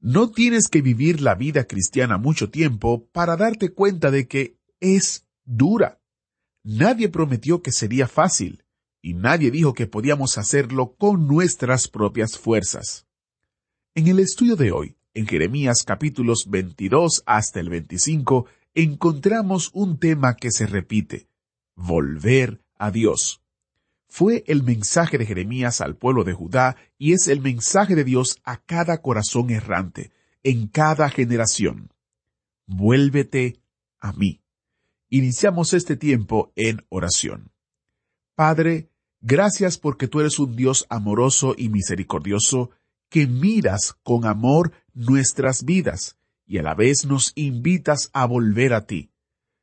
No tienes que vivir la vida cristiana mucho tiempo para darte cuenta de que es dura. Nadie prometió que sería fácil, y nadie dijo que podíamos hacerlo con nuestras propias fuerzas. En el estudio de hoy, en Jeremías capítulos 22 hasta el 25, encontramos un tema que se repite, volver a Dios. Fue el mensaje de Jeremías al pueblo de Judá y es el mensaje de Dios a cada corazón errante, en cada generación. Vuélvete a mí. Iniciamos este tiempo en oración. Padre, gracias porque tú eres un Dios amoroso y misericordioso que miras con amor nuestras vidas y a la vez nos invitas a volver a ti.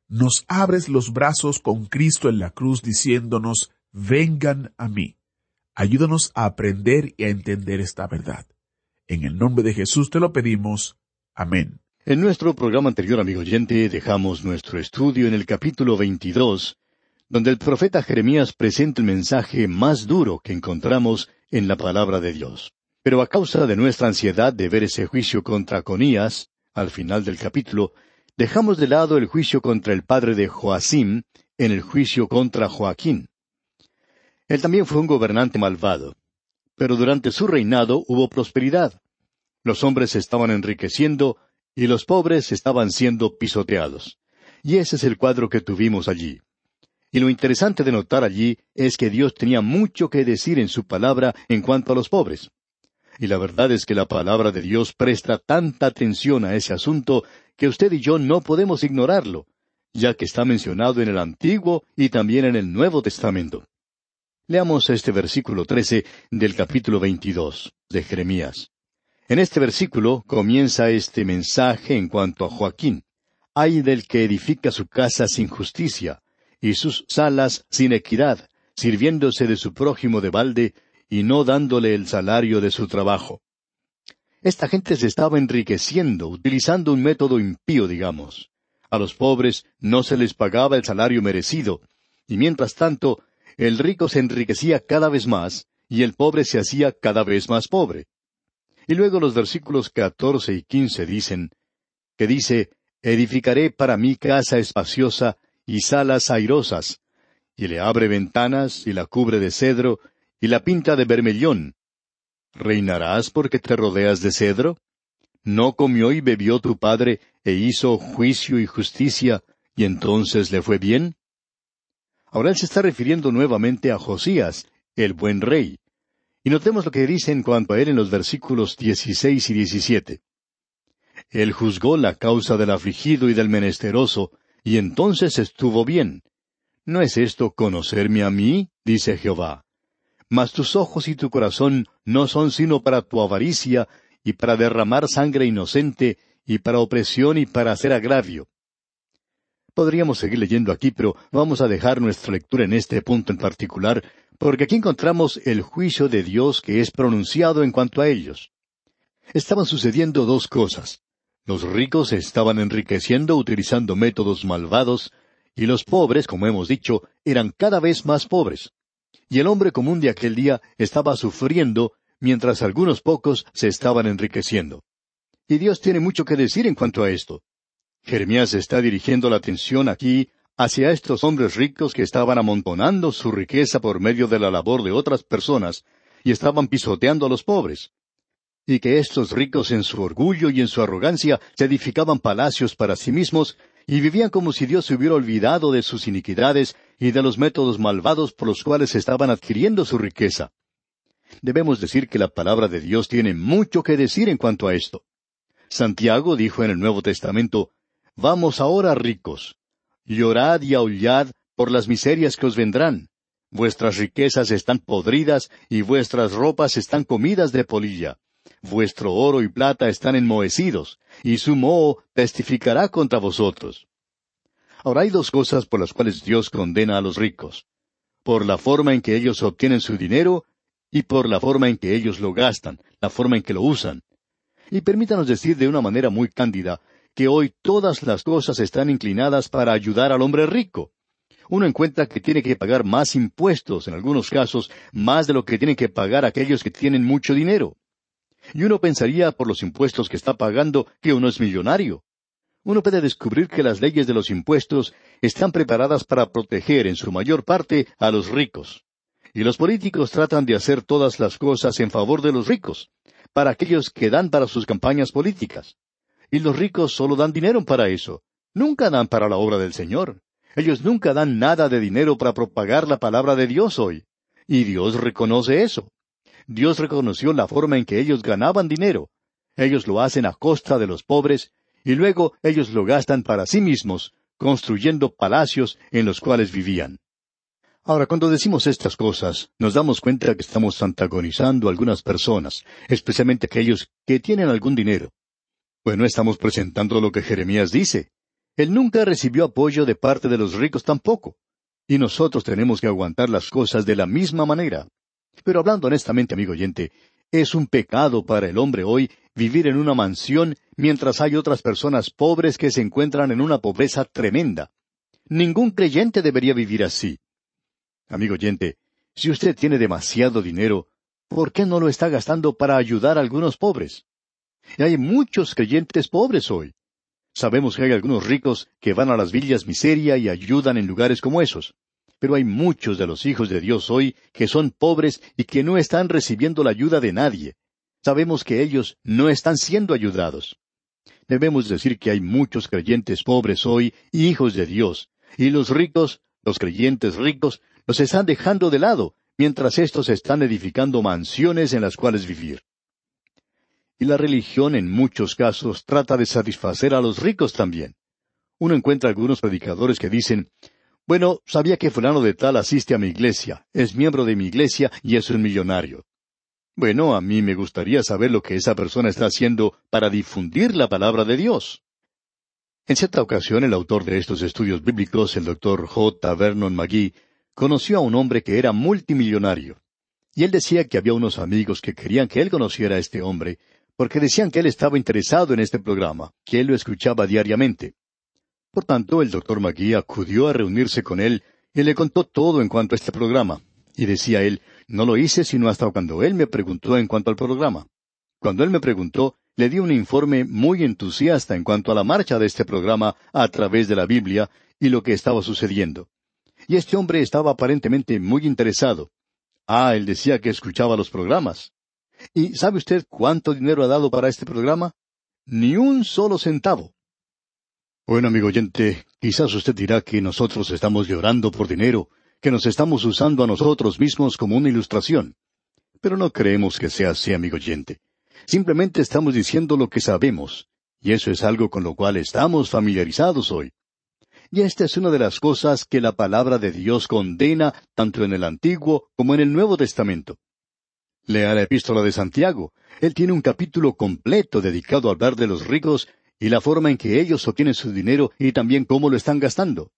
Nos abres los brazos con Cristo en la cruz diciéndonos, vengan a mí. Ayúdanos a aprender y a entender esta verdad. En el nombre de Jesús te lo pedimos. Amén. En nuestro programa anterior, amigo oyente, dejamos nuestro estudio en el capítulo 22, donde el profeta Jeremías presenta el mensaje más duro que encontramos en la palabra de Dios. Pero a causa de nuestra ansiedad de ver ese juicio contra Conías, al final del capítulo, dejamos de lado el juicio contra el padre de Joacim en el juicio contra Joaquín. Él también fue un gobernante malvado, pero durante su reinado hubo prosperidad. Los hombres se estaban enriqueciendo y los pobres estaban siendo pisoteados. Y ese es el cuadro que tuvimos allí. Y lo interesante de notar allí es que Dios tenía mucho que decir en su palabra en cuanto a los pobres. Y la verdad es que la palabra de Dios presta tanta atención a ese asunto que usted y yo no podemos ignorarlo, ya que está mencionado en el Antiguo y también en el Nuevo Testamento. Leamos este versículo trece del capítulo veintidós de Jeremías. En este versículo comienza este mensaje en cuanto a Joaquín. Hay del que edifica su casa sin justicia, y sus salas sin equidad, sirviéndose de su prójimo de balde, y no dándole el salario de su trabajo. Esta gente se estaba enriqueciendo, utilizando un método impío, digamos. A los pobres no se les pagaba el salario merecido, y mientras tanto, el rico se enriquecía cada vez más, y el pobre se hacía cada vez más pobre. Y luego los versículos catorce y quince dicen, que dice, Edificaré para mí casa espaciosa y salas airosas, y le abre ventanas, y la cubre de cedro, y la pinta de bermellón. ¿Reinarás porque te rodeas de cedro? ¿No comió y bebió tu padre, e hizo juicio y justicia, y entonces le fue bien? Ahora él se está refiriendo nuevamente a Josías, el buen rey. Y notemos lo que dice en cuanto a él en los versículos dieciséis y diecisiete. Él juzgó la causa del afligido y del menesteroso, y entonces estuvo bien. ¿No es esto conocerme a mí? dice Jehová. Mas tus ojos y tu corazón no son sino para tu avaricia, y para derramar sangre inocente, y para opresión y para hacer agravio. Podríamos seguir leyendo aquí, pero vamos a dejar nuestra lectura en este punto en particular, porque aquí encontramos el juicio de Dios que es pronunciado en cuanto a ellos. Estaban sucediendo dos cosas. Los ricos estaban enriqueciendo utilizando métodos malvados, y los pobres, como hemos dicho, eran cada vez más pobres. Y el hombre común de aquel día estaba sufriendo, mientras algunos pocos se estaban enriqueciendo. Y Dios tiene mucho que decir en cuanto a esto. Jeremías está dirigiendo la atención aquí hacia estos hombres ricos que estaban amontonando su riqueza por medio de la labor de otras personas y estaban pisoteando a los pobres. Y que estos ricos en su orgullo y en su arrogancia se edificaban palacios para sí mismos y vivían como si Dios se hubiera olvidado de sus iniquidades y de los métodos malvados por los cuales estaban adquiriendo su riqueza. Debemos decir que la palabra de Dios tiene mucho que decir en cuanto a esto. Santiago dijo en el Nuevo Testamento, Vamos ahora ricos, llorad y aullad por las miserias que os vendrán. Vuestras riquezas están podridas y vuestras ropas están comidas de polilla. Vuestro oro y plata están enmohecidos, y su moho testificará contra vosotros. Ahora hay dos cosas por las cuales Dios condena a los ricos. Por la forma en que ellos obtienen su dinero y por la forma en que ellos lo gastan, la forma en que lo usan. Y permítanos decir de una manera muy cándida que hoy todas las cosas están inclinadas para ayudar al hombre rico. Uno encuentra que tiene que pagar más impuestos, en algunos casos, más de lo que tienen que pagar aquellos que tienen mucho dinero. Y uno pensaría por los impuestos que está pagando que uno es millonario. Uno puede descubrir que las leyes de los impuestos están preparadas para proteger en su mayor parte a los ricos. Y los políticos tratan de hacer todas las cosas en favor de los ricos, para aquellos que dan para sus campañas políticas. Y los ricos solo dan dinero para eso. Nunca dan para la obra del Señor. Ellos nunca dan nada de dinero para propagar la palabra de Dios hoy. Y Dios reconoce eso. Dios reconoció la forma en que ellos ganaban dinero. Ellos lo hacen a costa de los pobres, y luego ellos lo gastan para sí mismos, construyendo palacios en los cuales vivían. Ahora, cuando decimos estas cosas, nos damos cuenta que estamos antagonizando a algunas personas, especialmente aquellos que tienen algún dinero. Bueno, estamos presentando lo que Jeremías dice. Él nunca recibió apoyo de parte de los ricos tampoco. Y nosotros tenemos que aguantar las cosas de la misma manera. Pero hablando honestamente, amigo oyente, es un pecado para el hombre hoy vivir en una mansión mientras hay otras personas pobres que se encuentran en una pobreza tremenda. Ningún creyente debería vivir así. Amigo oyente, si usted tiene demasiado dinero, ¿por qué no lo está gastando para ayudar a algunos pobres? Y hay muchos creyentes pobres hoy. Sabemos que hay algunos ricos que van a las villas miseria y ayudan en lugares como esos. Pero hay muchos de los hijos de Dios hoy que son pobres y que no están recibiendo la ayuda de nadie. Sabemos que ellos no están siendo ayudados. Debemos decir que hay muchos creyentes pobres hoy, hijos de Dios, y los ricos, los creyentes ricos, los están dejando de lado, mientras éstos están edificando mansiones en las cuales vivir. Y la religión en muchos casos trata de satisfacer a los ricos también. Uno encuentra algunos predicadores que dicen, bueno, sabía que fulano de tal asiste a mi iglesia, es miembro de mi iglesia y es un millonario. Bueno, a mí me gustaría saber lo que esa persona está haciendo para difundir la palabra de Dios. En cierta ocasión, el autor de estos estudios bíblicos, el doctor J. Vernon McGee, conoció a un hombre que era multimillonario. Y él decía que había unos amigos que querían que él conociera a este hombre, porque decían que él estaba interesado en este programa, que él lo escuchaba diariamente. Por tanto, el doctor Magui acudió a reunirse con él y le contó todo en cuanto a este programa. Y decía él, no lo hice sino hasta cuando él me preguntó en cuanto al programa. Cuando él me preguntó, le di un informe muy entusiasta en cuanto a la marcha de este programa a través de la Biblia y lo que estaba sucediendo. Y este hombre estaba aparentemente muy interesado. Ah, él decía que escuchaba los programas. ¿Y sabe usted cuánto dinero ha dado para este programa? Ni un solo centavo. Bueno, amigo oyente, quizás usted dirá que nosotros estamos llorando por dinero, que nos estamos usando a nosotros mismos como una ilustración. Pero no creemos que sea así, amigo oyente. Simplemente estamos diciendo lo que sabemos, y eso es algo con lo cual estamos familiarizados hoy. Y esta es una de las cosas que la palabra de Dios condena tanto en el Antiguo como en el Nuevo Testamento. Lea la epístola de Santiago. Él tiene un capítulo completo dedicado a hablar de los ricos y la forma en que ellos obtienen su dinero y también cómo lo están gastando.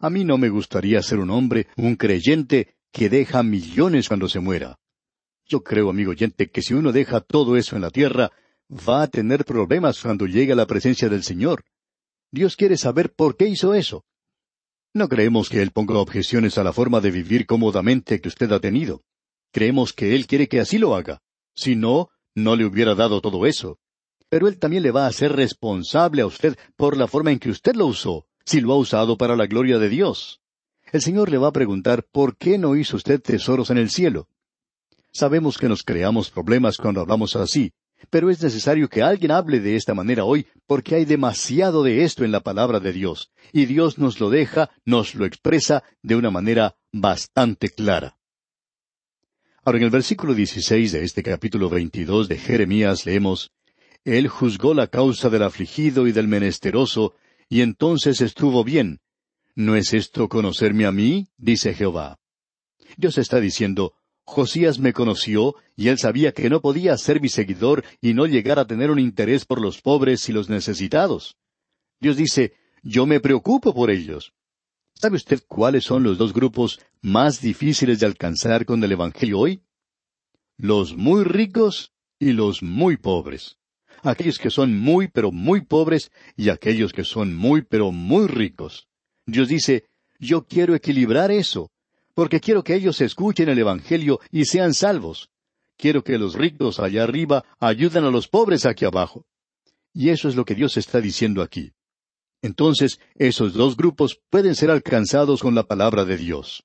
A mí no me gustaría ser un hombre, un creyente, que deja millones cuando se muera. Yo creo, amigo oyente, que si uno deja todo eso en la tierra, va a tener problemas cuando llegue a la presencia del Señor. Dios quiere saber por qué hizo eso. No creemos que Él ponga objeciones a la forma de vivir cómodamente que usted ha tenido. Creemos que Él quiere que así lo haga. Si no, no le hubiera dado todo eso. Pero Él también le va a ser responsable a usted por la forma en que usted lo usó, si lo ha usado para la gloria de Dios. El Señor le va a preguntar por qué no hizo usted tesoros en el cielo. Sabemos que nos creamos problemas cuando hablamos así, pero es necesario que alguien hable de esta manera hoy porque hay demasiado de esto en la palabra de Dios, y Dios nos lo deja, nos lo expresa de una manera bastante clara. Ahora en el versículo 16 de este capítulo 22 de Jeremías leemos, Él juzgó la causa del afligido y del menesteroso, y entonces estuvo bien. ¿No es esto conocerme a mí? dice Jehová. Dios está diciendo, Josías me conoció y él sabía que no podía ser mi seguidor y no llegar a tener un interés por los pobres y los necesitados. Dios dice, yo me preocupo por ellos. ¿Sabe usted cuáles son los dos grupos más difíciles de alcanzar con el Evangelio hoy? Los muy ricos y los muy pobres. Aquellos que son muy pero muy pobres y aquellos que son muy pero muy ricos. Dios dice, yo quiero equilibrar eso, porque quiero que ellos escuchen el Evangelio y sean salvos. Quiero que los ricos allá arriba ayuden a los pobres aquí abajo. Y eso es lo que Dios está diciendo aquí. Entonces, esos dos grupos pueden ser alcanzados con la palabra de Dios.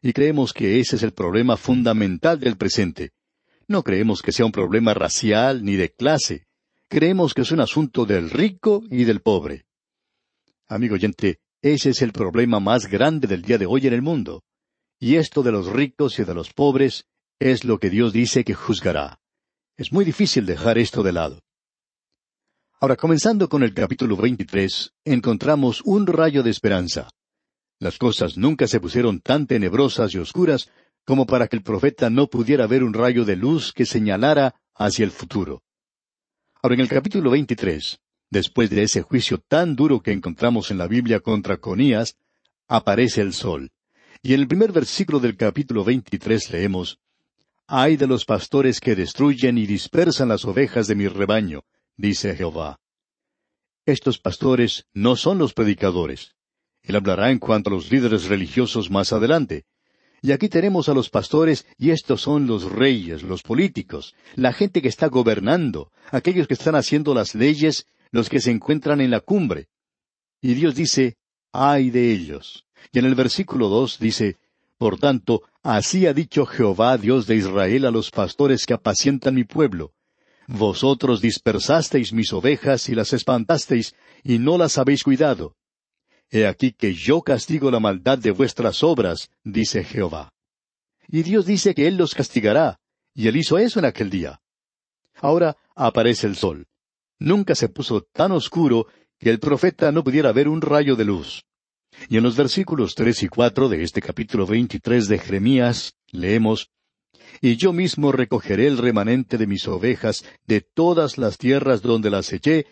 Y creemos que ese es el problema fundamental del presente. No creemos que sea un problema racial ni de clase. Creemos que es un asunto del rico y del pobre. Amigo oyente, ese es el problema más grande del día de hoy en el mundo. Y esto de los ricos y de los pobres es lo que Dios dice que juzgará. Es muy difícil dejar esto de lado. Ahora, comenzando con el capítulo 23, encontramos un rayo de esperanza. Las cosas nunca se pusieron tan tenebrosas y oscuras como para que el profeta no pudiera ver un rayo de luz que señalara hacia el futuro. Ahora, en el capítulo 23, después de ese juicio tan duro que encontramos en la Biblia contra Conías, aparece el sol. Y en el primer versículo del capítulo 23 leemos, Ay de los pastores que destruyen y dispersan las ovejas de mi rebaño, dice Jehová. Estos pastores no son los predicadores. Él hablará en cuanto a los líderes religiosos más adelante. Y aquí tenemos a los pastores, y estos son los reyes, los políticos, la gente que está gobernando, aquellos que están haciendo las leyes, los que se encuentran en la cumbre. Y Dios dice, ay de ellos. Y en el versículo dos dice, Por tanto, así ha dicho Jehová, Dios de Israel, a los pastores que apacientan mi pueblo. Vosotros dispersasteis mis ovejas y las espantasteis, y no las habéis cuidado. He aquí que yo castigo la maldad de vuestras obras, dice Jehová. Y Dios dice que Él los castigará, y Él hizo eso en aquel día. Ahora aparece el sol. Nunca se puso tan oscuro que el profeta no pudiera ver un rayo de luz. Y en los versículos tres y cuatro de este capítulo veintitrés de Jeremías leemos y yo mismo recogeré el remanente de mis ovejas de todas las tierras donde las eché,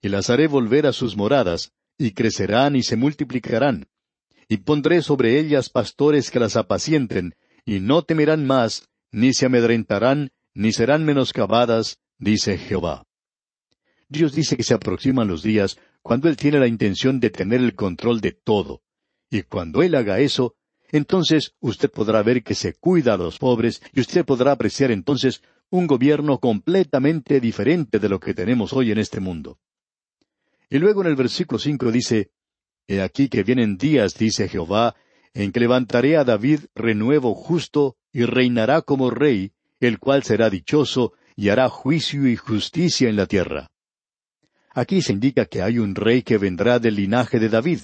y las haré volver a sus moradas, y crecerán y se multiplicarán. Y pondré sobre ellas pastores que las apacienten, y no temerán más, ni se amedrentarán, ni serán menoscabadas, dice Jehová. Dios dice que se aproximan los días cuando Él tiene la intención de tener el control de todo. Y cuando Él haga eso, entonces usted podrá ver que se cuida a los pobres y usted podrá apreciar entonces un gobierno completamente diferente de lo que tenemos hoy en este mundo. Y luego en el versículo cinco dice, He aquí que vienen días, dice Jehová, en que levantaré a David renuevo justo y reinará como rey, el cual será dichoso y hará juicio y justicia en la tierra. Aquí se indica que hay un rey que vendrá del linaje de David.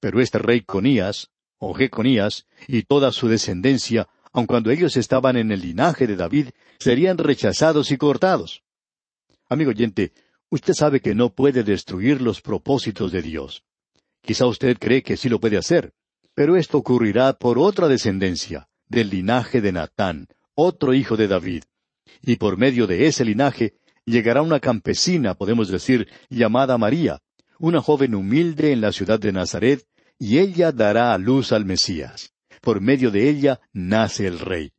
Pero este rey Conías, o Jeconías, y toda su descendencia, aun cuando ellos estaban en el linaje de David, serían rechazados y cortados. Amigo oyente, usted sabe que no puede destruir los propósitos de Dios. Quizá usted cree que sí lo puede hacer, pero esto ocurrirá por otra descendencia, del linaje de Natán, otro hijo de David. Y por medio de ese linaje llegará una campesina, podemos decir, llamada María, una joven humilde en la ciudad de Nazaret, y ella dará a luz al Mesías. Por medio de ella nace el Rey.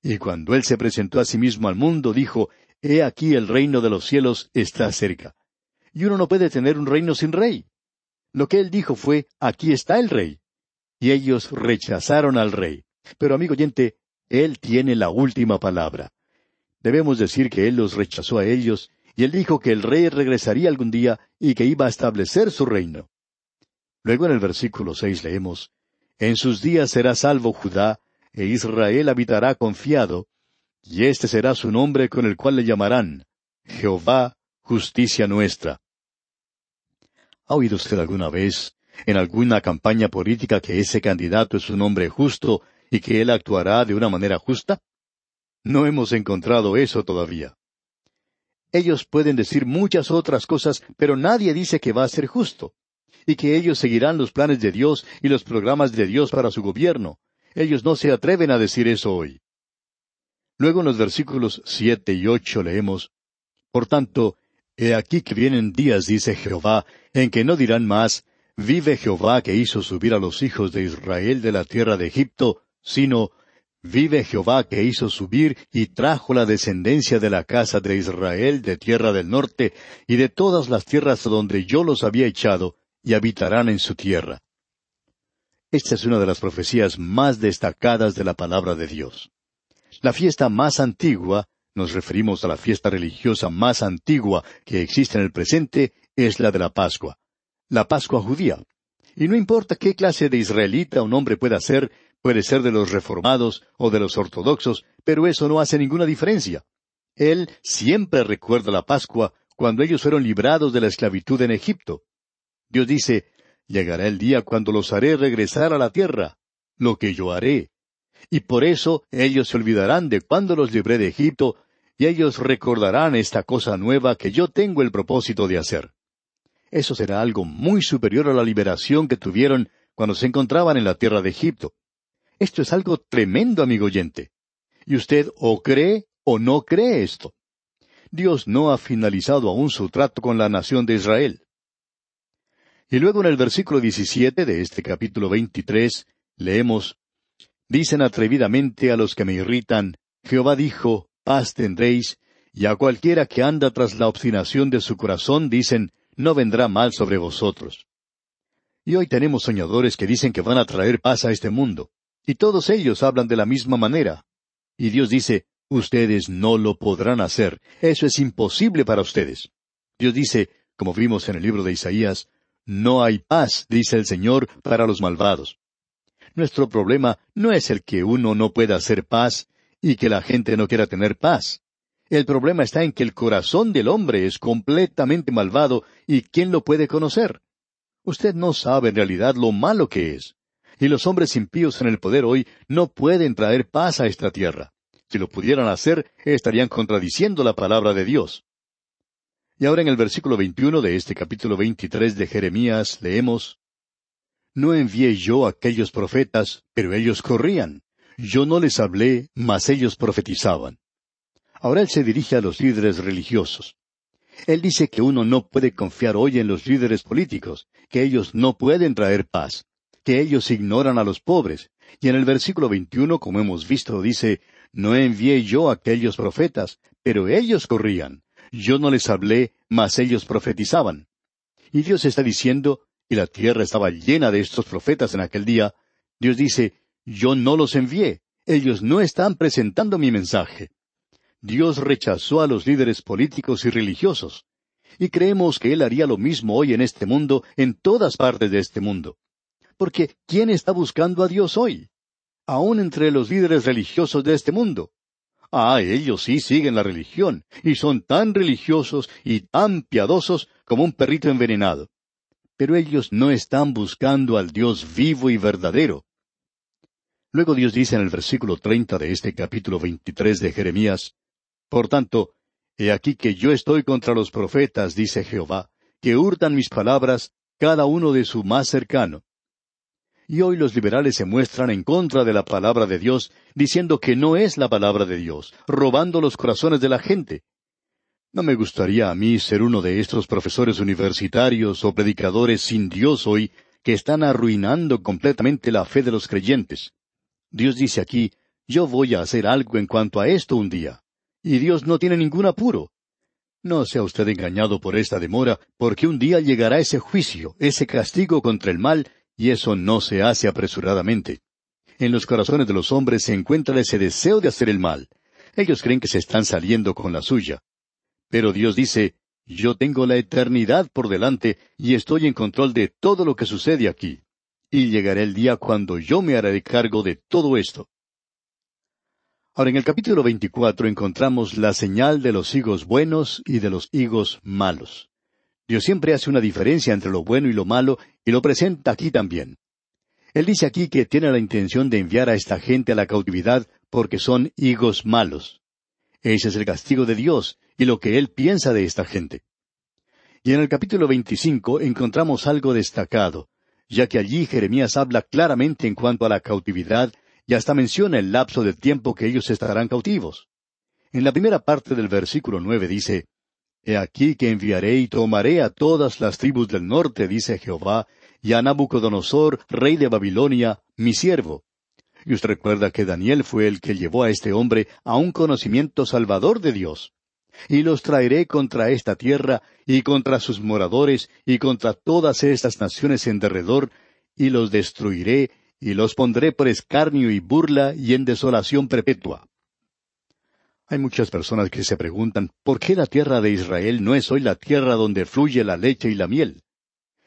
Y cuando él se presentó a sí mismo al mundo, dijo, He aquí el reino de los cielos está cerca. Y uno no puede tener un reino sin rey. Lo que él dijo fue, Aquí está el rey. Y ellos rechazaron al rey. Pero amigo oyente, él tiene la última palabra. Debemos decir que él los rechazó a ellos, y él dijo que el rey regresaría algún día y que iba a establecer su reino. Luego en el versículo seis leemos, En sus días será salvo Judá, e Israel habitará confiado, y este será su nombre con el cual le llamarán, Jehová, justicia nuestra. ¿Ha oído usted alguna vez, en alguna campaña política, que ese candidato es un hombre justo y que él actuará de una manera justa? No hemos encontrado eso todavía. Ellos pueden decir muchas otras cosas, pero nadie dice que va a ser justo y que ellos seguirán los planes de Dios y los programas de Dios para su gobierno. Ellos no se atreven a decir eso hoy. Luego en los versículos siete y ocho leemos Por tanto, he aquí que vienen días, dice Jehová, en que no dirán más Vive Jehová que hizo subir a los hijos de Israel de la tierra de Egipto, sino Vive Jehová que hizo subir y trajo la descendencia de la casa de Israel de tierra del norte y de todas las tierras donde yo los había echado, y habitarán en su tierra. Esta es una de las profecías más destacadas de la palabra de Dios. La fiesta más antigua, nos referimos a la fiesta religiosa más antigua que existe en el presente, es la de la Pascua. La Pascua judía. Y no importa qué clase de israelita un hombre pueda ser, Puede ser de los reformados o de los ortodoxos, pero eso no hace ninguna diferencia. Él siempre recuerda la Pascua cuando ellos fueron librados de la esclavitud en Egipto. Dios dice, llegará el día cuando los haré regresar a la tierra, lo que yo haré. Y por eso ellos se olvidarán de cuando los libré de Egipto, y ellos recordarán esta cosa nueva que yo tengo el propósito de hacer. Eso será algo muy superior a la liberación que tuvieron cuando se encontraban en la tierra de Egipto. Esto es algo tremendo, amigo oyente. Y usted o cree o no cree esto. Dios no ha finalizado aún su trato con la nación de Israel. Y luego en el versículo 17 de este capítulo 23 leemos, Dicen atrevidamente a los que me irritan, Jehová dijo, paz tendréis, y a cualquiera que anda tras la obstinación de su corazón dicen, no vendrá mal sobre vosotros. Y hoy tenemos soñadores que dicen que van a traer paz a este mundo. Y todos ellos hablan de la misma manera. Y Dios dice, ustedes no lo podrán hacer. Eso es imposible para ustedes. Dios dice, como vimos en el libro de Isaías, no hay paz, dice el Señor, para los malvados. Nuestro problema no es el que uno no pueda hacer paz y que la gente no quiera tener paz. El problema está en que el corazón del hombre es completamente malvado y ¿quién lo puede conocer? Usted no sabe en realidad lo malo que es. Y los hombres impíos en el poder hoy no pueden traer paz a esta tierra. Si lo pudieran hacer, estarían contradiciendo la palabra de Dios. Y ahora en el versículo 21 de este capítulo 23 de Jeremías leemos, No envié yo a aquellos profetas, pero ellos corrían. Yo no les hablé, mas ellos profetizaban. Ahora él se dirige a los líderes religiosos. Él dice que uno no puede confiar hoy en los líderes políticos, que ellos no pueden traer paz que ellos ignoran a los pobres. Y en el versículo 21, como hemos visto, dice, No envié yo a aquellos profetas, pero ellos corrían. Yo no les hablé, mas ellos profetizaban. Y Dios está diciendo, y la tierra estaba llena de estos profetas en aquel día, Dios dice, Yo no los envié, ellos no están presentando mi mensaje. Dios rechazó a los líderes políticos y religiosos. Y creemos que Él haría lo mismo hoy en este mundo, en todas partes de este mundo. Porque ¿quién está buscando a Dios hoy? Aún entre los líderes religiosos de este mundo. Ah, ellos sí siguen la religión, y son tan religiosos y tan piadosos como un perrito envenenado. Pero ellos no están buscando al Dios vivo y verdadero. Luego Dios dice en el versículo treinta de este capítulo veintitrés de Jeremías, Por tanto, he aquí que yo estoy contra los profetas, dice Jehová, que hurtan mis palabras, cada uno de su más cercano, y hoy los liberales se muestran en contra de la palabra de Dios, diciendo que no es la palabra de Dios, robando los corazones de la gente. No me gustaría a mí ser uno de estos profesores universitarios o predicadores sin Dios hoy que están arruinando completamente la fe de los creyentes. Dios dice aquí, yo voy a hacer algo en cuanto a esto un día. Y Dios no tiene ningún apuro. No sea usted engañado por esta demora, porque un día llegará ese juicio, ese castigo contra el mal, y eso no se hace apresuradamente. En los corazones de los hombres se encuentra ese deseo de hacer el mal. Ellos creen que se están saliendo con la suya. Pero Dios dice, yo tengo la eternidad por delante y estoy en control de todo lo que sucede aquí. Y llegará el día cuando yo me haré cargo de todo esto. Ahora en el capítulo 24 encontramos la señal de los higos buenos y de los higos malos. Dios siempre hace una diferencia entre lo bueno y lo malo y lo presenta aquí también. Él dice aquí que tiene la intención de enviar a esta gente a la cautividad porque son higos malos. Ese es el castigo de Dios y lo que Él piensa de esta gente. Y en el capítulo 25 encontramos algo destacado, ya que allí Jeremías habla claramente en cuanto a la cautividad y hasta menciona el lapso de tiempo que ellos estarán cautivos. En la primera parte del versículo nueve dice, He aquí que enviaré y tomaré a todas las tribus del norte, dice Jehová, y a Nabucodonosor, rey de Babilonia, mi siervo. Y usted recuerda que Daniel fue el que llevó a este hombre a un conocimiento salvador de Dios. Y los traeré contra esta tierra, y contra sus moradores, y contra todas estas naciones en derredor, y los destruiré, y los pondré por escarnio y burla, y en desolación perpetua. Hay muchas personas que se preguntan, ¿por qué la tierra de Israel no es hoy la tierra donde fluye la leche y la miel?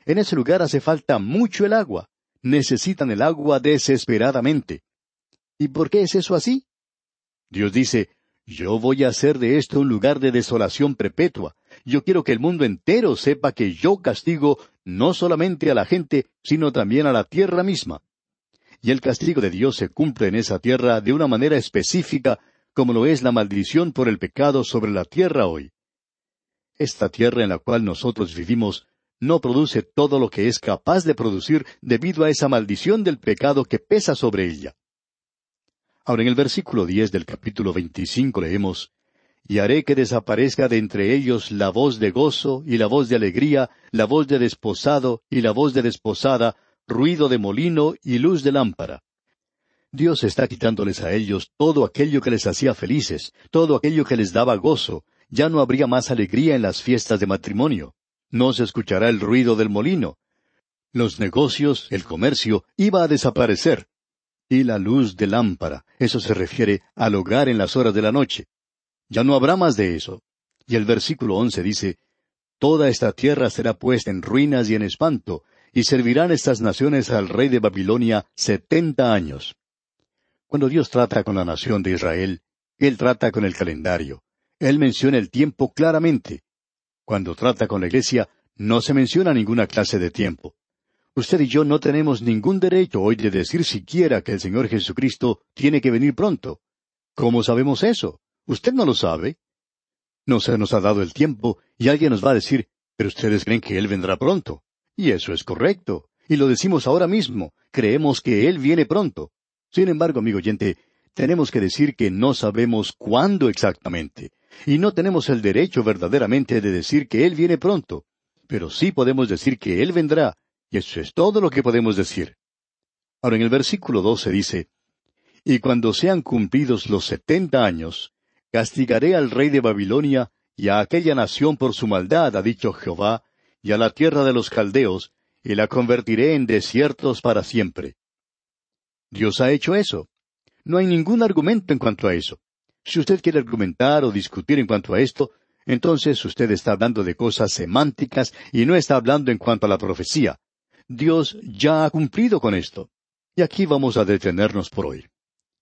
En ese lugar hace falta mucho el agua. Necesitan el agua desesperadamente. ¿Y por qué es eso así? Dios dice, yo voy a hacer de esto un lugar de desolación perpetua. Yo quiero que el mundo entero sepa que yo castigo no solamente a la gente, sino también a la tierra misma. Y el castigo de Dios se cumple en esa tierra de una manera específica, como lo es la maldición por el pecado sobre la tierra hoy. Esta tierra en la cual nosotros vivimos no produce todo lo que es capaz de producir debido a esa maldición del pecado que pesa sobre ella. Ahora en el versículo diez del capítulo veinticinco leemos Y haré que desaparezca de entre ellos la voz de gozo y la voz de alegría, la voz de desposado y la voz de desposada, ruido de molino y luz de lámpara. Dios está quitándoles a ellos todo aquello que les hacía felices, todo aquello que les daba gozo. Ya no habría más alegría en las fiestas de matrimonio no se escuchará el ruido del molino. Los negocios, el comercio, iba a desaparecer. Y la luz de lámpara, eso se refiere al hogar en las horas de la noche. Ya no habrá más de eso. Y el versículo once dice, Toda esta tierra será puesta en ruinas y en espanto, y servirán estas naciones al rey de Babilonia setenta años. Cuando Dios trata con la nación de Israel, Él trata con el calendario. Él menciona el tiempo claramente. Cuando trata con la Iglesia, no se menciona ninguna clase de tiempo. Usted y yo no tenemos ningún derecho hoy de decir siquiera que el Señor Jesucristo tiene que venir pronto. ¿Cómo sabemos eso? Usted no lo sabe. No se nos ha dado el tiempo y alguien nos va a decir, pero ustedes creen que Él vendrá pronto. Y eso es correcto. Y lo decimos ahora mismo. Creemos que Él viene pronto. Sin embargo, amigo oyente, tenemos que decir que no sabemos cuándo exactamente. Y no tenemos el derecho verdaderamente de decir que Él viene pronto, pero sí podemos decir que Él vendrá, y eso es todo lo que podemos decir. Ahora en el versículo 12 dice, Y cuando sean cumplidos los setenta años, castigaré al rey de Babilonia y a aquella nación por su maldad, ha dicho Jehová, y a la tierra de los caldeos, y la convertiré en desiertos para siempre. Dios ha hecho eso. No hay ningún argumento en cuanto a eso. Si usted quiere argumentar o discutir en cuanto a esto, entonces usted está hablando de cosas semánticas y no está hablando en cuanto a la profecía. Dios ya ha cumplido con esto. Y aquí vamos a detenernos por hoy.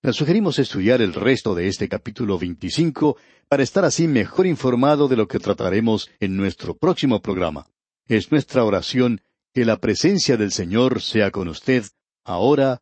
Le sugerimos estudiar el resto de este capítulo 25 para estar así mejor informado de lo que trataremos en nuestro próximo programa. Es nuestra oración que la presencia del Señor sea con usted, ahora